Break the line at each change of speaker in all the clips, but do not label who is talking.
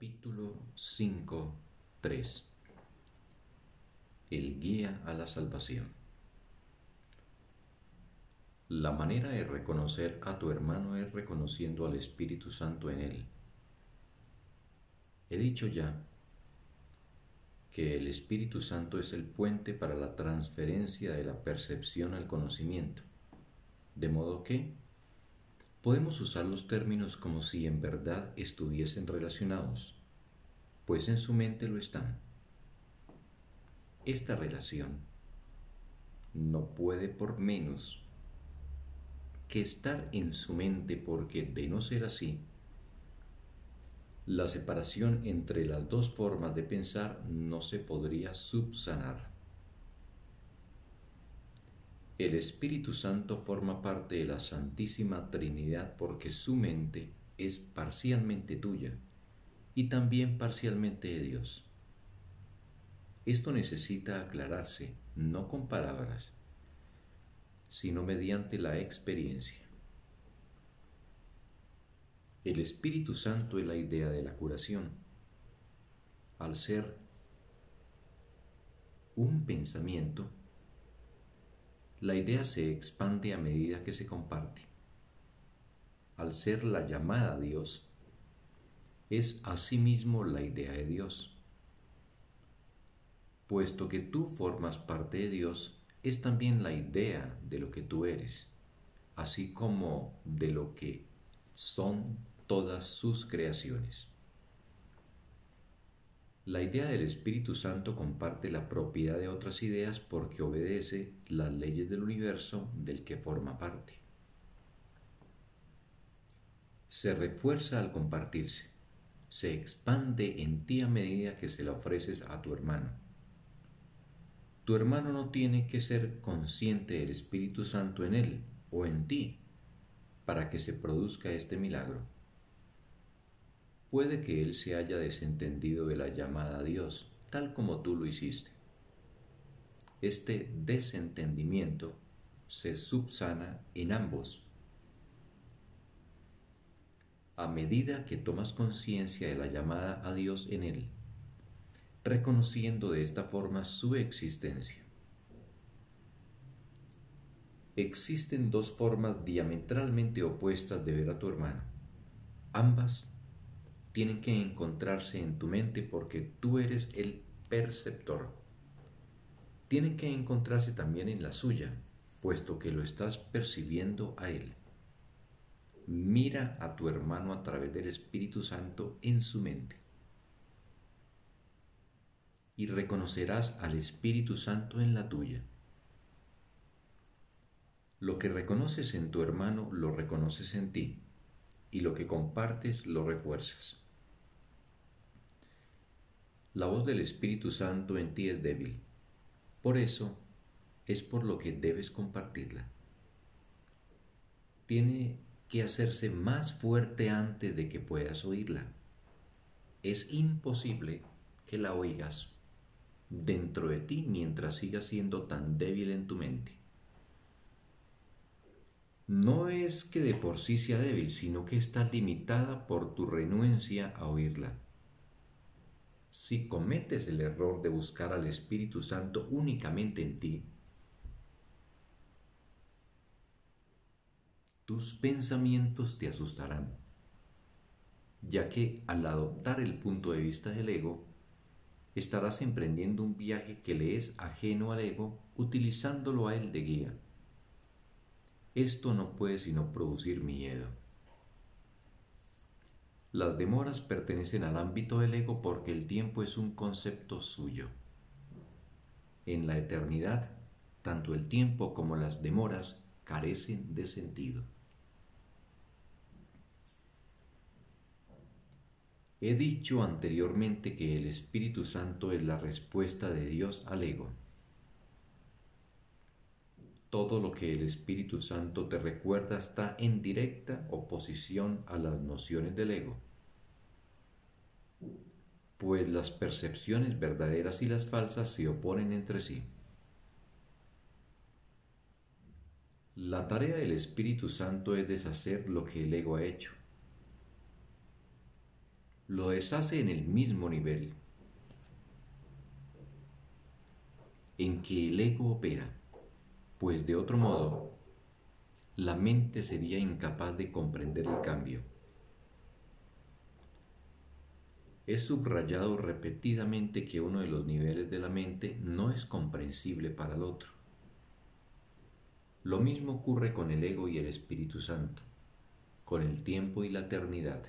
Capítulo 5.3 El guía a la salvación. La manera de reconocer a tu hermano es reconociendo al Espíritu Santo en él. He dicho ya que el Espíritu Santo es el puente para la transferencia de la percepción al conocimiento, de modo que podemos usar los términos como si en verdad estuviesen relacionados, pues en su mente lo están. Esta relación no puede por menos que estar en su mente porque de no ser así, la separación entre las dos formas de pensar no se podría subsanar. El Espíritu Santo forma parte de la Santísima Trinidad porque su mente es parcialmente tuya y también parcialmente de Dios. Esto necesita aclararse no con palabras, sino mediante la experiencia. El Espíritu Santo es la idea de la curación. Al ser un pensamiento, la idea se expande a medida que se comparte. Al ser la llamada a Dios, es asimismo la idea de Dios. Puesto que tú formas parte de Dios, es también la idea de lo que tú eres, así como de lo que son todas sus creaciones. La idea del Espíritu Santo comparte la propiedad de otras ideas porque obedece las leyes del universo del que forma parte. Se refuerza al compartirse, se expande en ti a medida que se la ofreces a tu hermano. Tu hermano no tiene que ser consciente del Espíritu Santo en él o en ti para que se produzca este milagro puede que él se haya desentendido de la llamada a Dios, tal como tú lo hiciste. Este desentendimiento se subsana en ambos. A medida que tomas conciencia de la llamada a Dios en él, reconociendo de esta forma su existencia. Existen dos formas diametralmente opuestas de ver a tu hermano. Ambas tienen que encontrarse en tu mente porque tú eres el perceptor. Tienen que encontrarse también en la suya, puesto que lo estás percibiendo a él. Mira a tu hermano a través del Espíritu Santo en su mente. Y reconocerás al Espíritu Santo en la tuya. Lo que reconoces en tu hermano lo reconoces en ti y lo que compartes lo refuerzas. La voz del Espíritu Santo en ti es débil. Por eso es por lo que debes compartirla. Tiene que hacerse más fuerte antes de que puedas oírla. Es imposible que la oigas dentro de ti mientras sigas siendo tan débil en tu mente no es que de por sí sea débil, sino que está limitada por tu renuencia a oírla. Si cometes el error de buscar al Espíritu Santo únicamente en ti, tus pensamientos te asustarán, ya que al adoptar el punto de vista del ego, estarás emprendiendo un viaje que le es ajeno al ego, utilizándolo a él de guía. Esto no puede sino producir miedo. Las demoras pertenecen al ámbito del ego porque el tiempo es un concepto suyo. En la eternidad, tanto el tiempo como las demoras carecen de sentido. He dicho anteriormente que el Espíritu Santo es la respuesta de Dios al ego todo lo que el Espíritu Santo te recuerda está en directa oposición a las nociones del ego, pues las percepciones verdaderas y las falsas se oponen entre sí. La tarea del Espíritu Santo es deshacer lo que el ego ha hecho. lo deshace en el mismo nivel en que el ego opera, pues de otro modo la mente sería incapaz de comprender el cambio. Es subrayado repetidamente que uno de los niveles de la mente no es comprensible para el otro. Lo mismo ocurre con el ego y el Espíritu Santo, con el tiempo y la eternidad.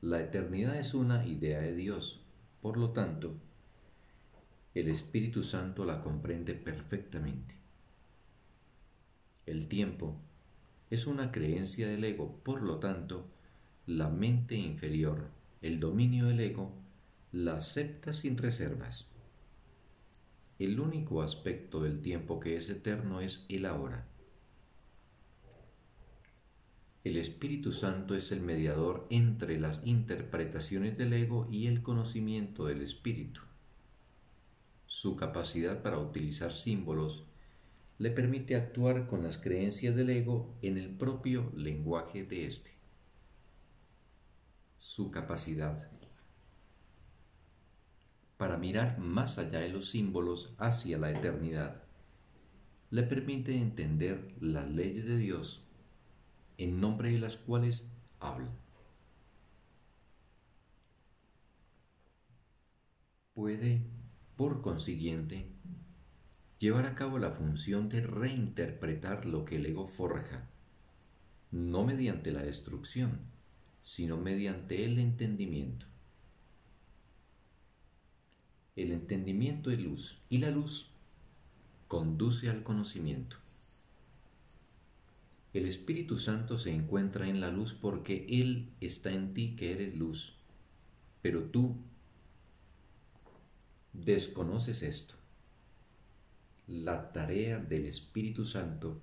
La eternidad es una idea de Dios, por lo tanto, el Espíritu Santo la comprende perfectamente. El tiempo es una creencia del ego, por lo tanto, la mente inferior, el dominio del ego, la acepta sin reservas. El único aspecto del tiempo que es eterno es el ahora. El Espíritu Santo es el mediador entre las interpretaciones del ego y el conocimiento del Espíritu. Su capacidad para utilizar símbolos le permite actuar con las creencias del ego en el propio lenguaje de éste. Su capacidad para mirar más allá de los símbolos hacia la eternidad le permite entender las leyes de Dios en nombre de las cuales habla. Puede, por consiguiente, llevar a cabo la función de reinterpretar lo que el ego forja, no mediante la destrucción, sino mediante el entendimiento. El entendimiento es luz y la luz conduce al conocimiento. El Espíritu Santo se encuentra en la luz porque Él está en ti que eres luz, pero tú desconoces esto. La tarea del Espíritu Santo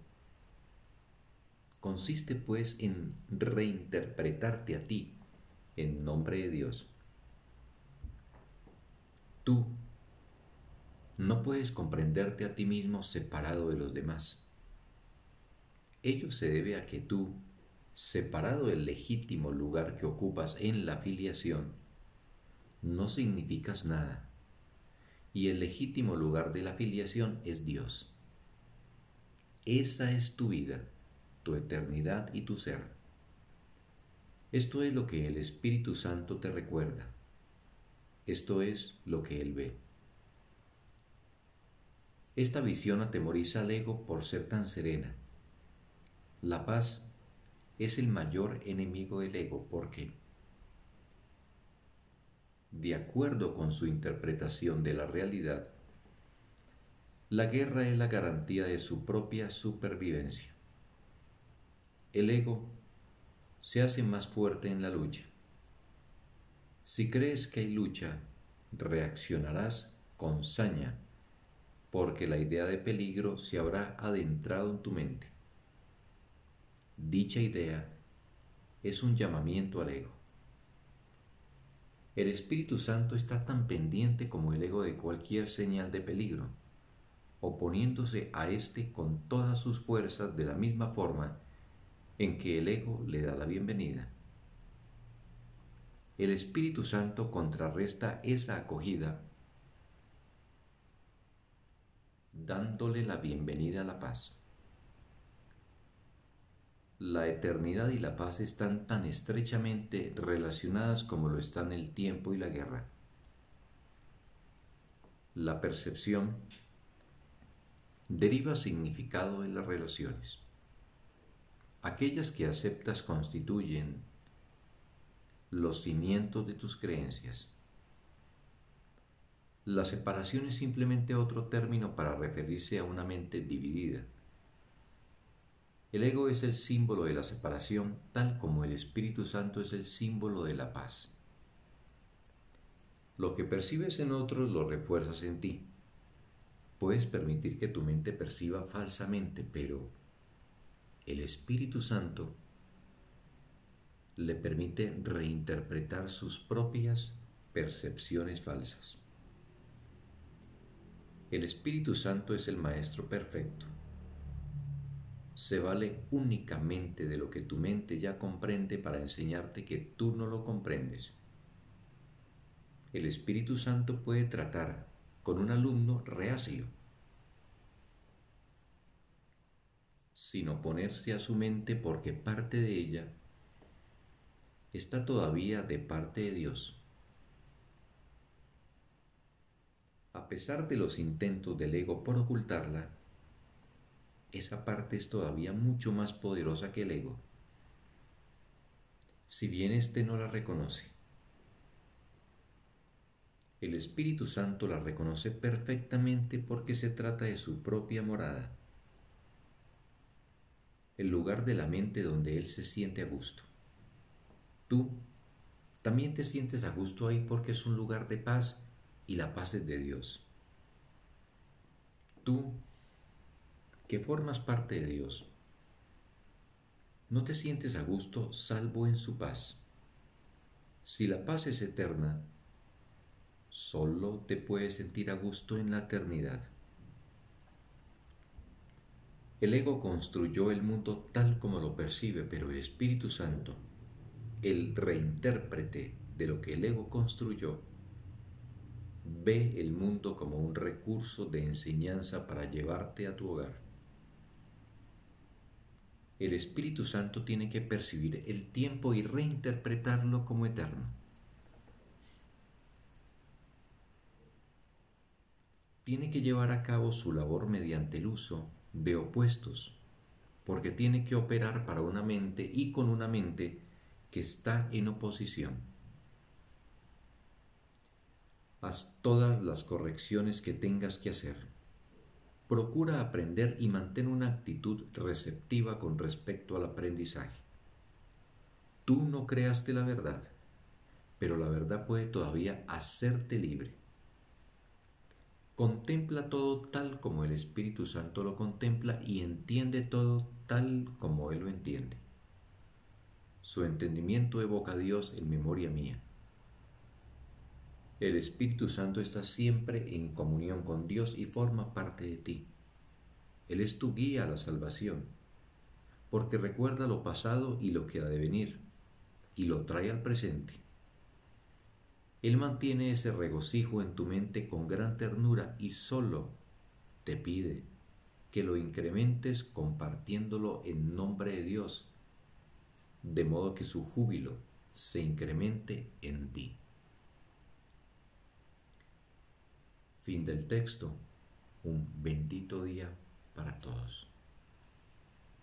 consiste pues en reinterpretarte a ti en nombre de Dios. Tú no puedes comprenderte a ti mismo separado de los demás. Ello se debe a que tú, separado del legítimo lugar que ocupas en la filiación, no significas nada, y el legítimo lugar de la filiación es Dios. Esa es tu vida, tu eternidad y tu ser. Esto es lo que el Espíritu Santo te recuerda. Esto es lo que Él ve. Esta visión atemoriza al ego por ser tan serena la paz es el mayor enemigo del ego porque, de acuerdo con su interpretación de la realidad, la guerra es la garantía de su propia supervivencia. El ego se hace más fuerte en la lucha. Si crees que hay lucha, reaccionarás con saña, porque la idea de peligro se habrá adentrado en tu mente. Dicha idea es un llamamiento al ego. El Espíritu Santo está tan pendiente como el ego de cualquier señal de peligro, oponiéndose a éste con todas sus fuerzas de la misma forma en que el ego le da la bienvenida. El Espíritu Santo contrarresta esa acogida dándole la bienvenida a la paz la eternidad y la paz están tan estrechamente relacionadas como lo están el tiempo y la guerra. La percepción deriva significado de las relaciones. Aquellas que aceptas constituyen los cimientos de tus creencias. La separación es simplemente otro término para referirse a una mente dividida el ego es el símbolo de la separación, tal como el Espíritu Santo es el símbolo de la paz. Lo que percibes en otros lo refuerzas en ti. Puedes permitir que tu mente perciba falsamente, pero el Espíritu Santo le permite reinterpretar sus propias percepciones falsas. El Espíritu Santo es el Maestro perfecto se vale únicamente de lo que tu mente ya comprende para enseñarte que tú no lo comprendes. El Espíritu Santo puede tratar con un alumno reacio, sin oponerse a su mente porque parte de ella está todavía de parte de Dios. A pesar de los intentos del ego por ocultarla, esa parte es todavía mucho más poderosa que el ego, si bien éste no la reconoce. El Espíritu Santo la reconoce perfectamente porque se trata de su propia morada, el lugar de la mente donde Él se siente a gusto. Tú también te sientes a gusto ahí porque es un lugar de paz y la paz es de Dios. Tú, que formas parte de Dios, no te sientes a gusto salvo en su paz. Si la paz es eterna, solo te puedes sentir a gusto en la eternidad. El ego construyó el mundo tal como lo percibe, pero el Espíritu Santo, el reintérprete de lo que el ego construyó, ve el mundo como un recurso de enseñanza para llevarte a tu hogar. El Espíritu Santo tiene que percibir el tiempo y reinterpretarlo como eterno. Tiene que llevar a cabo su labor mediante el uso de opuestos, porque tiene que operar para una mente y con una mente que está en oposición haz todas las correcciones que tengas que hacer. Procura aprender y mantén una actitud receptiva con respecto al aprendizaje. Tú no creaste la verdad, pero la verdad puede todavía hacerte libre. Contempla todo tal como el Espíritu Santo lo contempla y entiende todo tal como Él lo entiende. Su entendimiento evoca a Dios en memoria mía. El Espíritu Santo está siempre en comunión con Dios y forma parte de ti. Él es tu guía a la salvación, porque recuerda lo pasado y lo que ha de venir, y lo trae al presente. Él mantiene ese regocijo en tu mente con gran ternura y solo te pide que lo incrementes compartiéndolo en nombre de Dios, de modo que su júbilo se incremente en ti. Fin del texto. Un bendito día para todos.